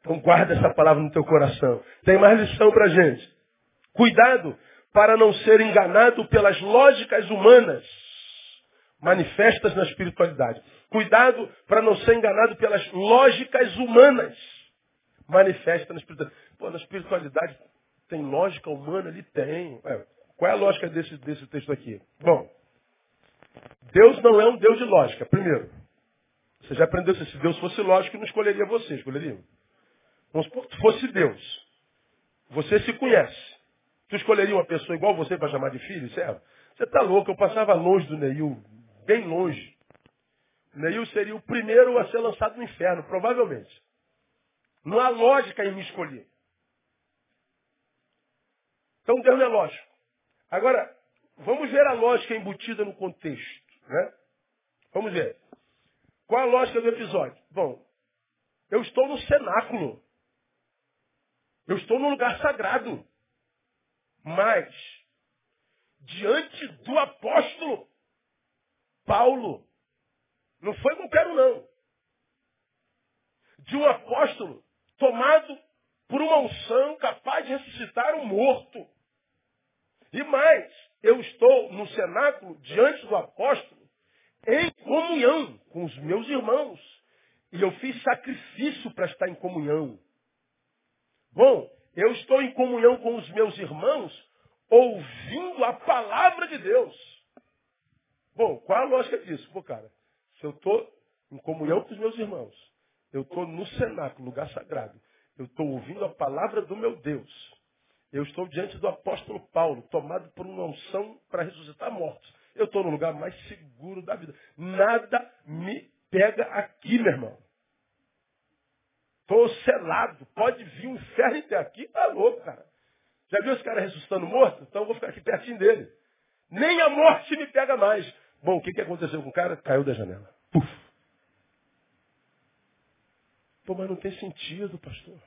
Então guarda essa palavra no teu coração. Tem mais lição para gente. Cuidado para não ser enganado pelas lógicas humanas manifestas na espiritualidade. Cuidado para não ser enganado pelas lógicas humanas manifestas na espiritualidade. Pô, na espiritualidade tem lógica humana? Ele tem. Ué, qual é a lógica desse, desse texto aqui? Bom, Deus não é um Deus de lógica, primeiro. Você já aprendeu se Deus fosse lógico, não escolheria você, escolheria? Vamos supor que fosse Deus. Você se conhece. Tu escolheria uma pessoa igual você para chamar de filho, servo? Você está louco, eu passava longe do Neil, bem longe. O Neil seria o primeiro a ser lançado no inferno, provavelmente. Não há lógica em me escolher. Então Deus não é lógico. Agora, vamos ver a lógica embutida no contexto. Né? Vamos ver. Qual a lógica do episódio? Bom, eu estou no cenáculo. Eu estou no lugar sagrado. Mas, diante do apóstolo Paulo, não foi qualquer um não. De um apóstolo tomado por uma unção capaz de ressuscitar um morto. E mais, eu estou no cenáculo diante do apóstolo em comunhão com os meus irmãos. E eu fiz sacrifício para estar em comunhão. Bom, eu estou em comunhão com os meus irmãos, ouvindo a palavra de Deus. Bom, qual a lógica disso? Pô, cara, se eu estou em comunhão com os meus irmãos, eu estou no cenáculo, lugar sagrado, eu estou ouvindo a palavra do meu Deus. Eu estou diante do apóstolo Paulo, tomado por uma unção para ressuscitar mortos. Eu estou no lugar mais seguro da vida. Nada me pega aqui, meu irmão. Estou selado. Pode vir um inferno até aqui. Tá louco, cara. Já viu esse cara ressuscitando morto? Então eu vou ficar aqui pertinho dele. Nem a morte me pega mais. Bom, o que, que aconteceu com o cara? Caiu da janela. Puf. Pô, mas não tem sentido, pastor.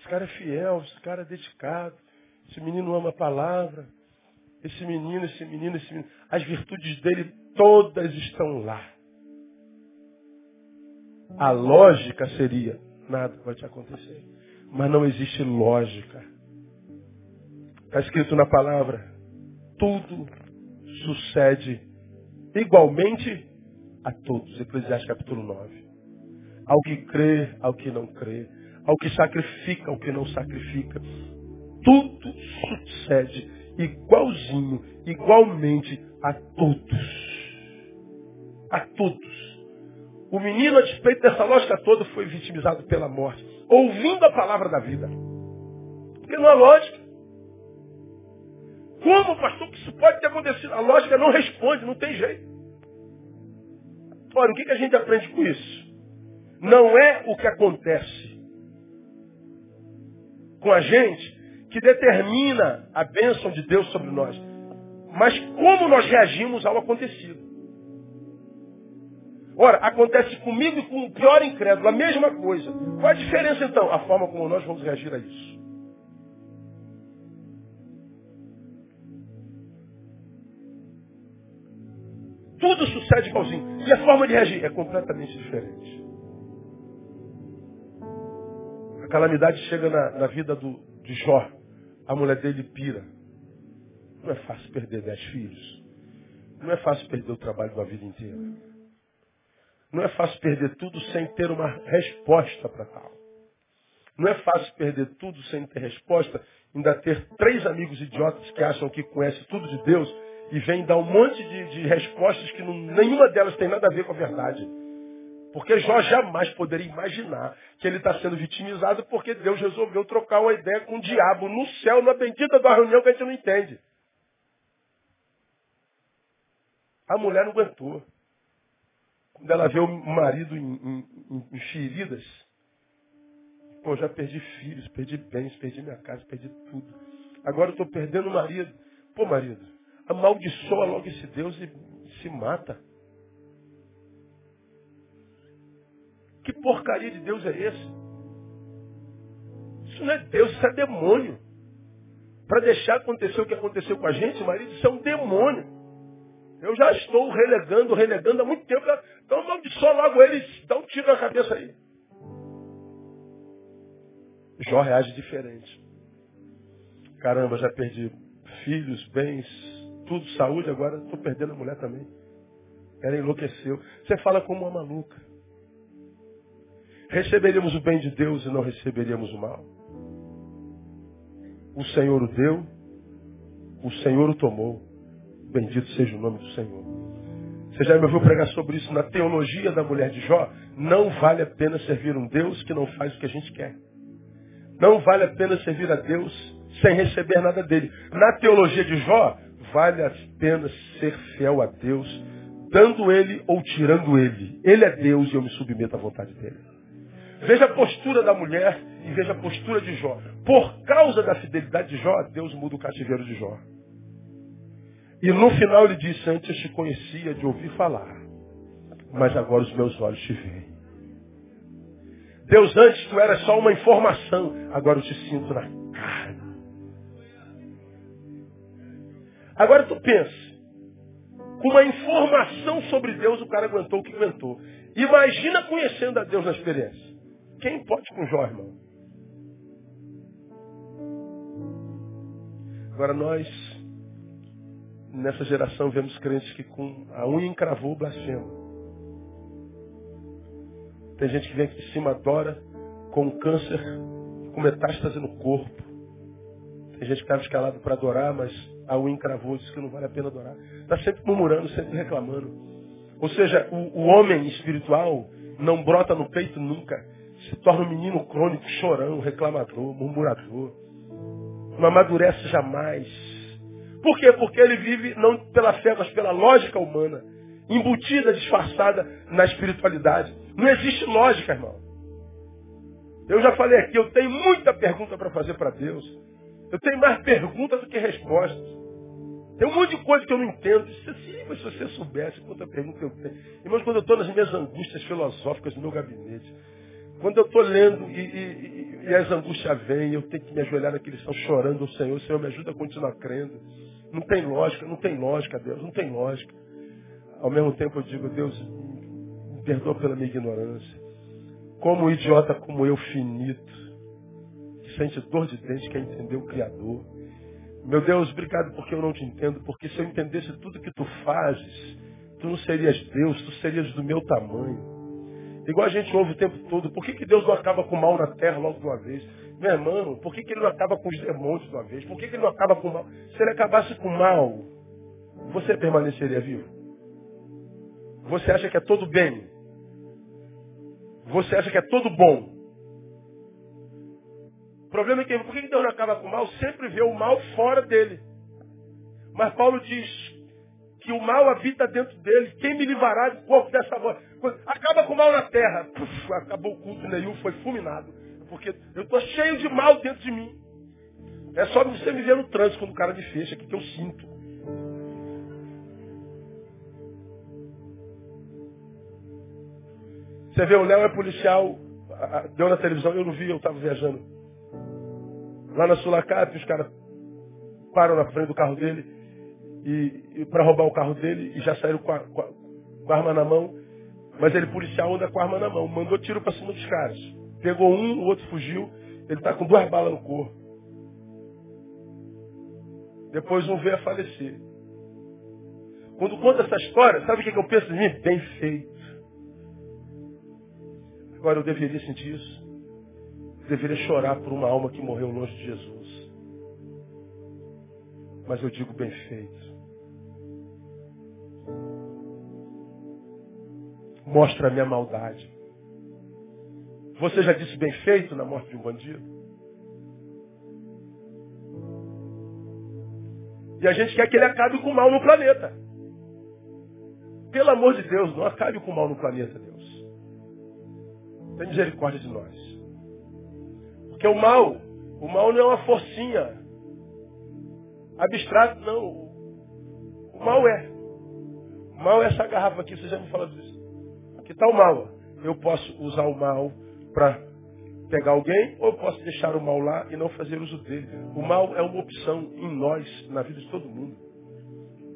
Esse cara é fiel, esse cara é dedicado. Esse menino ama a palavra. Esse menino, esse menino, esse menino. As virtudes dele todas estão lá. A lógica seria, nada te acontecer. Mas não existe lógica. Está escrito na palavra, tudo sucede igualmente a todos. Eclesiastes capítulo 9. Ao que crê, ao que não crê. Ao que sacrifica, ao que não sacrifica. Tudo sucede igualzinho, igualmente a todos. A todos. O menino, a despeito dessa lógica toda, foi vitimizado pela morte, ouvindo a palavra da vida. Porque não há lógica. Como, pastor, que isso pode ter acontecido? A lógica não responde, não tem jeito. Olha, o que, a gente aprende com isso? Não é o que acontece com a gente que determina a bênção de Deus sobre nós, mas como nós reagimos ao acontecido. Ora, acontece comigo e com o pior incrédulo, a mesma coisa. Qual a diferença então? A forma como nós vamos reagir a isso. Tudo sucede igualzinho. E a forma de reagir é completamente diferente. Calamidade chega na, na vida do, de Jó. A mulher dele pira. Não é fácil perder dez filhos. Não é fácil perder o trabalho da vida inteira. Não é fácil perder tudo sem ter uma resposta para tal. Não é fácil perder tudo sem ter resposta, ainda ter três amigos idiotas que acham que conhecem tudo de Deus e vêm dar um monte de, de respostas que não, nenhuma delas tem nada a ver com a verdade. Porque Jó jamais poderia imaginar que ele está sendo vitimizado porque Deus resolveu trocar uma ideia com o diabo no céu, na bendita da reunião que a gente não entende. A mulher não aguentou. Quando ela vê o marido em, em, em feridas, pô, já perdi filhos, perdi bens, perdi minha casa, perdi tudo. Agora eu estou perdendo o marido. Pô, marido, amaldiçoa logo esse Deus e se mata. Que porcaria de Deus é esse? Isso não é Deus, isso é demônio. Para deixar acontecer o que aconteceu com a gente, marido, isso é um demônio. Eu já estou relegando, relegando há muito tempo. Então amaldiçoa logo ele, dá um tiro na cabeça aí. Jó reage diferente. Caramba, já perdi filhos, bens, tudo, saúde, agora estou perdendo a mulher também. Ela enlouqueceu. Você fala como uma maluca. Receberíamos o bem de Deus e não receberíamos o mal. O Senhor o deu, o Senhor o tomou. Bendito seja o nome do Senhor. Você já me ouviu pregar sobre isso na teologia da mulher de Jó? Não vale a pena servir um Deus que não faz o que a gente quer. Não vale a pena servir a Deus sem receber nada dele. Na teologia de Jó, vale a pena ser fiel a Deus, dando ele ou tirando ele. Ele é Deus e eu me submeto à vontade dele. Veja a postura da mulher e veja a postura de Jó. Por causa da fidelidade de Jó, Deus muda o cativeiro de Jó. E no final ele disse, antes eu te conhecia de ouvir falar, mas agora os meus olhos te veem. Deus, antes tu era só uma informação, agora eu te sinto na carne. Agora tu pensa, com uma informação sobre Deus o cara aguentou o que aguentou. Imagina conhecendo a Deus na experiência. Quem pode com Jó, irmão? Agora nós, nessa geração, vemos crentes que com a unha encravou o blasfema. Tem gente que vem aqui de cima, adora, com câncer, com metástase no corpo. Tem gente que estava escalado para adorar, mas a unha encravou, diz que não vale a pena adorar. Está sempre murmurando, sempre reclamando. Ou seja, o, o homem espiritual não brota no peito nunca se torna um menino crônico, chorão, reclamador, murmurador. Não amadurece jamais. Por quê? Porque ele vive não pela fé, mas pela lógica humana. Embutida, disfarçada na espiritualidade. Não existe lógica, irmão. Eu já falei aqui, eu tenho muita pergunta para fazer para Deus. Eu tenho mais perguntas do que respostas. Tem um monte de coisa que eu não entendo. Mas se você soubesse quanta pergunta eu tenho. Irmãos, quando eu estou nas minhas angústias filosóficas no meu gabinete, quando eu estou lendo e, e, e, as angústias vêm, eu tenho que me ajoelhar naquele chão chorando ao Senhor. O Senhor me ajuda a continuar crendo. Não tem lógica, não tem lógica, Deus, não tem lógica. Ao mesmo tempo eu digo, Deus, me perdoa pela minha ignorância. Como um idiota como eu, finito, que sente dor de dente, quer entender o Criador. Meu Deus, obrigado porque eu não te entendo, porque se eu entendesse tudo que tu fazes, tu não serias Deus, tu serias do meu tamanho. Igual a gente ouve o tempo todo, por que, que Deus não acaba com o mal na terra logo de uma vez? Meu irmão, por que, que ele não acaba com os demônios de uma vez? Por que, que ele não acaba com o mal? Se ele acabasse com o mal, você permaneceria vivo? Você acha que é todo bem? Você acha que é todo bom? O problema é que por que Deus não acaba com o mal? Sempre vê o mal fora dele. Mas Paulo diz, que o mal habita dentro dele. Quem me livrará do corpo dessa voz? Acaba com o mal na terra. Puf, acabou o culto nenhum, foi fulminado. Porque eu estou cheio de mal dentro de mim. É só você me ver no trânsito quando o cara me fecha que eu sinto. Você vê, o Léo é policial, deu na televisão, eu não vi, eu estava viajando. Lá na Sulacap, os caras param na frente do carro dele e, e para roubar o carro dele e já saíram com a, com, a, com a, arma na mão. Mas ele, policial, anda com a arma na mão. Mandou tiro para cima dos caras. Pegou um, o outro fugiu. Ele está com duas balas no corpo. Depois um veio a falecer. Quando conta essa história, sabe o que eu penso de mim? Bem feito. Agora eu deveria sentir isso. Eu deveria chorar por uma alma que morreu longe de Jesus. Mas eu digo bem feito. Mostra a minha maldade. Você já disse bem feito na morte de um bandido? E a gente quer que ele acabe com o mal no planeta. Pelo amor de Deus, não acabe com o mal no planeta, Deus. Tem misericórdia de nós. Porque o mal, o mal não é uma forcinha abstrato, não. O mal é. O mal é essa garrafa aqui, você já me falou disso. Aqui está o mal. Eu posso usar o mal para pegar alguém, ou eu posso deixar o mal lá e não fazer uso dele. O mal é uma opção em nós, na vida de todo mundo.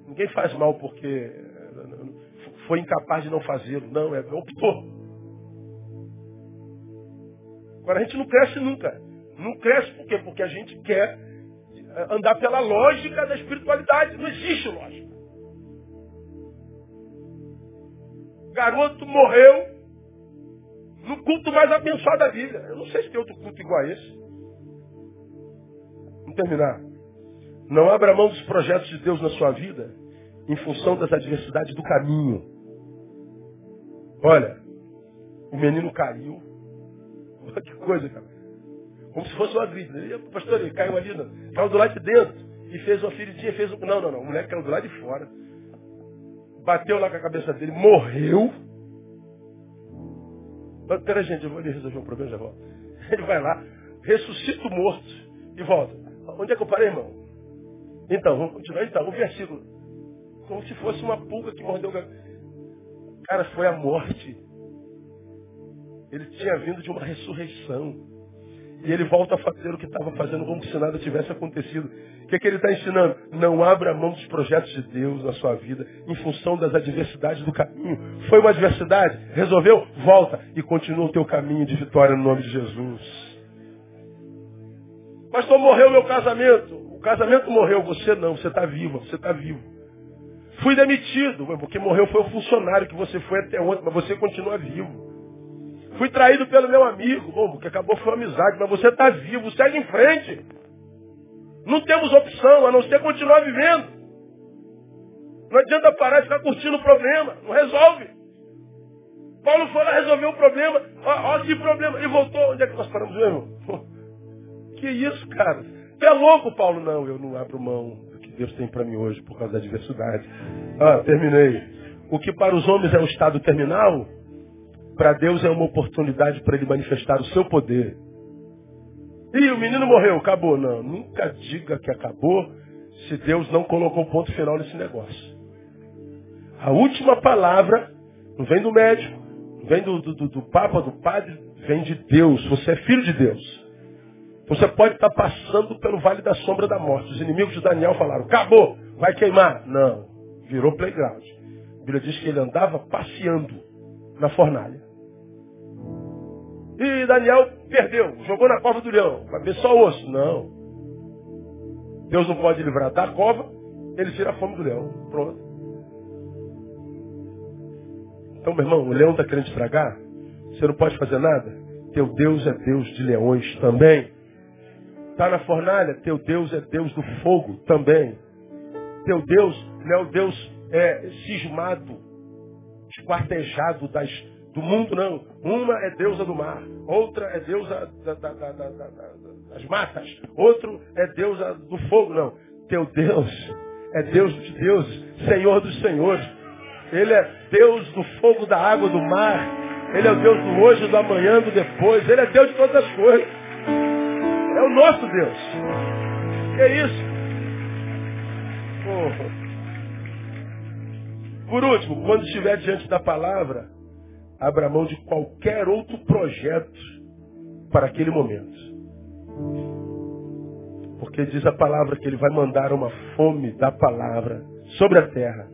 Ninguém faz mal porque foi incapaz de não fazê-lo. Não, é optou. Agora a gente não cresce nunca. Não cresce por quê? Porque a gente quer andar pela lógica da espiritualidade. Não existe lógica. Garoto morreu, no culto mais abençoado da Bíblia. Eu não sei se tem outro culto igual a esse. Vamos terminar. Não abra mão dos projetos de Deus na sua vida em função das adversidades do caminho. Olha, o menino caiu. Que coisa, cara. Como se fosse uma vida. Ele, pastor, ele caiu ali, não. caiu do lado de dentro e fez uma feridinha, fez um. Não, não, não. O moleque caiu do lado de fora. Bateu lá com a cabeça dele, morreu Pera, gente, eu vou ali resolver um problema já volto. Ele vai lá, ressuscita o morto e volta. Onde é que eu parei, irmão? Então, vamos continuar. Então, o versículo. Como se fosse uma pulga que mordeu o cara. foi a morte. Ele tinha vindo de uma ressurreição. E ele volta a fazer o que estava fazendo como se nada tivesse acontecido. O que, é que ele está ensinando? Não abra mão dos projetos de Deus na sua vida em função das adversidades do caminho. Foi uma adversidade? Resolveu? Volta e continua o teu caminho de vitória no nome de Jesus. Pastor, morreu meu casamento. O casamento morreu, você não, você está vivo, você está vivo. Fui demitido, porque morreu foi o funcionário que você foi até ontem, mas você continua vivo. Fui traído pelo meu amigo. Bom, que acabou foi amizade, mas você está vivo, segue em frente. Não temos opção a não ser continuar vivendo. Não adianta parar e ficar curtindo o problema. Não resolve. Paulo foi lá resolver o problema. Olha que problema. E voltou. Onde é que nós paramos mesmo? Que isso, cara? Você é louco, Paulo? Não, eu não abro mão do que Deus tem para mim hoje por causa da adversidade. Ah, terminei. O que para os homens é o estado terminal, para Deus é uma oportunidade para ele manifestar o seu poder. E o menino morreu, acabou. Não, nunca diga que acabou se Deus não colocou ponto final nesse negócio. A última palavra não vem do médico, não vem do, do, do Papa, do Padre, vem de Deus. Você é filho de Deus. Você pode estar passando pelo vale da sombra da morte. Os inimigos de Daniel falaram, acabou, vai queimar. Não, virou playground. A Bíblia diz que ele andava passeando na fornalha. E Daniel perdeu, jogou na cova do leão. Vai ver só osso. Não. Deus não pode livrar da cova, ele tira a fome do leão. Pronto. Então, meu irmão, o leão está querendo estragar? Você não pode fazer nada? Teu Deus é Deus de leões também. Está na fornalha? Teu Deus é Deus do fogo também. Teu Deus não é o Deus é, cismado, esquartejado das do mundo, não. Uma é deusa do mar, outra é deusa da, da, da, das matas, outro é deusa do fogo, não. Teu Deus é Deus de deuses, Senhor dos senhores. Ele é Deus do fogo, da água, do mar. Ele é o Deus do hoje, do amanhã, do depois. Ele é Deus de todas as coisas. É o nosso Deus. É isso? Oh. Por último, quando estiver diante da palavra, abra mão de qualquer outro projeto para aquele momento. Porque diz a palavra que ele vai mandar uma fome da palavra sobre a terra.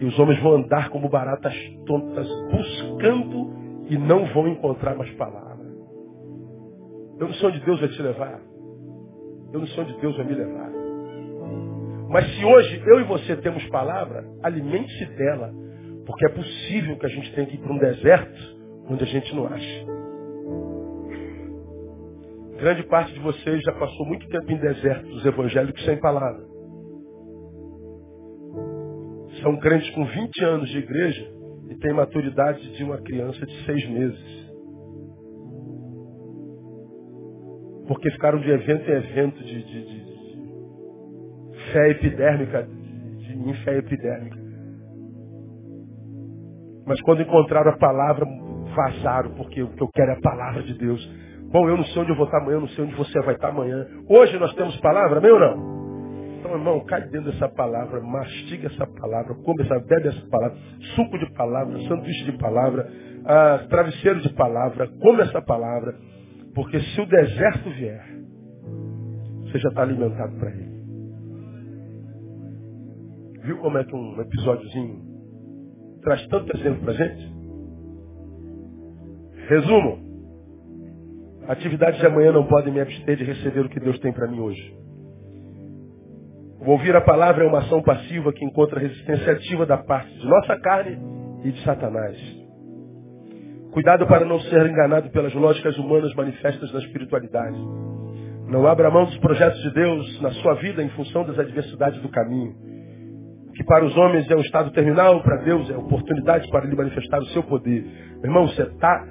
E os homens vão andar como baratas tontas, buscando e não vão encontrar mais palavra. Eu não sou onde Deus vai te levar. Eu não sou onde Deus vai me levar. Mas se hoje eu e você temos palavra, alimente-se dela. Porque é possível que a gente tenha que ir para um deserto onde a gente não acha. Grande parte de vocês já passou muito tempo em desertos evangélicos sem palavra. São crentes com 20 anos de igreja e têm maturidade de uma criança de seis meses. Porque ficaram de evento em evento de, de, de, de fé epidérmica, de, de fé epidérmica. Mas quando encontraram a palavra, vazaram, porque o que eu quero é a palavra de Deus. Bom, eu não sei onde eu vou estar amanhã, eu não sei onde você vai estar amanhã. Hoje nós temos palavra, meu ou não? Então, irmão, cai dentro dessa palavra, mastiga essa palavra, come essa, bebe essa palavra, suco de palavra, sanduíche de palavra, ah, travesseiro de palavra, come essa palavra, porque se o deserto vier, você já está alimentado para ele. Viu como é que um episódiozinho traz tanto exemplo para gente? Resumo. Atividades de amanhã não podem me abster de receber o que Deus tem para mim hoje. Ouvir a palavra é uma ação passiva que encontra resistência ativa da parte de nossa carne e de Satanás. Cuidado para não ser enganado pelas lógicas humanas manifestas na espiritualidade. Não abra mão dos projetos de Deus na sua vida em função das adversidades do caminho. Que para os homens é um estado terminal, para Deus é oportunidade para lhe manifestar o seu poder. Meu irmão, você está.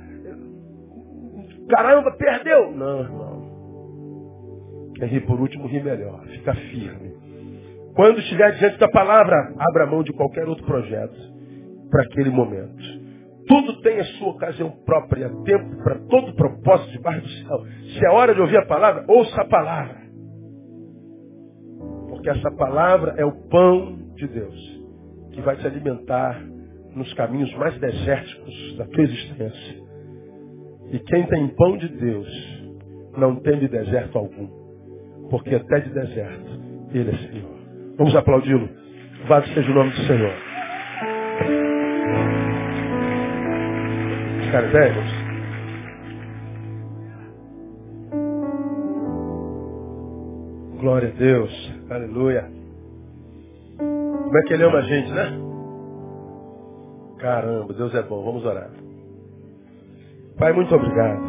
Caramba, perdeu! Não, irmão. Quem ri por último ri melhor. Fica firme. Quando estiver diante da palavra, abra mão de qualquer outro projeto para aquele momento. Tudo tem a sua ocasião própria, tempo para todo propósito debaixo do céu. Se é hora de ouvir a palavra, ouça a palavra. Porque essa palavra é o pão de Deus que vai te alimentar nos caminhos mais desérticos da tua existência. E quem tem pão de Deus não tem de deserto algum. Porque até de deserto ele é Senhor. Vamos aplaudi-lo. Louvado seja o nome do Senhor. Cara, velhos. Glória a Deus. Aleluia. Como é que ele ama a gente, né? Caramba, Deus é bom. Vamos orar. Pai, muito obrigado.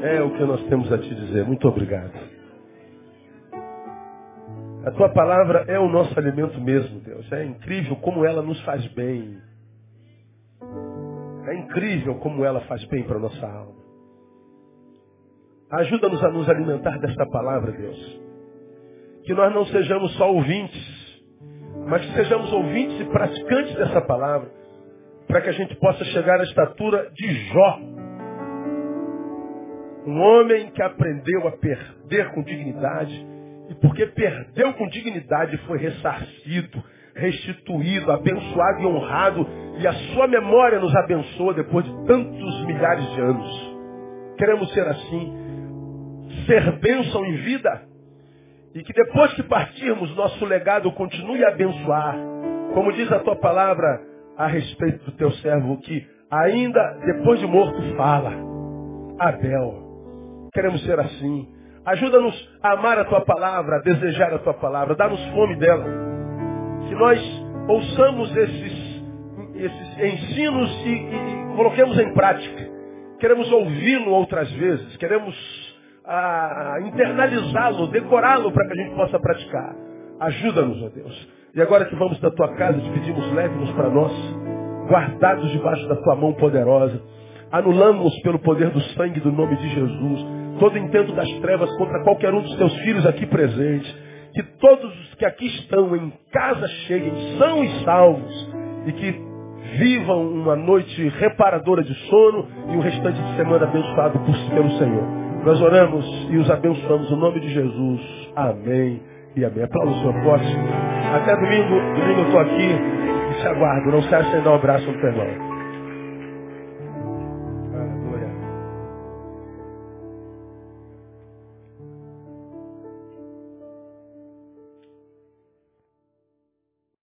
É o que nós temos a te dizer. Muito obrigado. A tua palavra é o nosso alimento mesmo, Deus. É incrível como ela nos faz bem. É incrível como ela faz bem para a nossa alma. Ajuda-nos a nos alimentar desta palavra, Deus. Que nós não sejamos só ouvintes, mas que sejamos ouvintes e praticantes dessa palavra, para que a gente possa chegar à estatura de Jó. Um homem que aprendeu a perder com dignidade, e porque perdeu com dignidade, foi ressarcido, restituído, abençoado e honrado. E a sua memória nos abençoa depois de tantos milhares de anos. Queremos ser assim. Ser bênção em vida. E que depois que partirmos, nosso legado continue a abençoar. Como diz a tua palavra a respeito do teu servo, que ainda depois de morto fala. Abel. Queremos ser assim. Ajuda-nos a amar a tua palavra, a desejar a tua palavra, dá-nos fome dela. Que nós ouçamos esses, esses ensinos e, e, e coloquemos em prática. Queremos ouvi-lo outras vezes, queremos ah, internalizá-lo, decorá-lo para que a gente possa praticar. Ajuda-nos, ó Deus. E agora que vamos da tua casa, te pedimos, leve-nos para nós, guardados debaixo da tua mão poderosa. Anulamos pelo poder do sangue do nome de Jesus todo intento das trevas contra qualquer um dos teus filhos aqui presentes. Que todos os que aqui estão em casa cheguem são e salvos e que vivam uma noite reparadora de sono e o restante de semana abençoado pelo Senhor. Nós oramos e os abençoamos no nome de Jesus. Amém e amém. Aplauda o Senhor forte. Até domingo. Domingo eu estou aqui e te aguardo. Não se acha dar um abraço no teu irmão.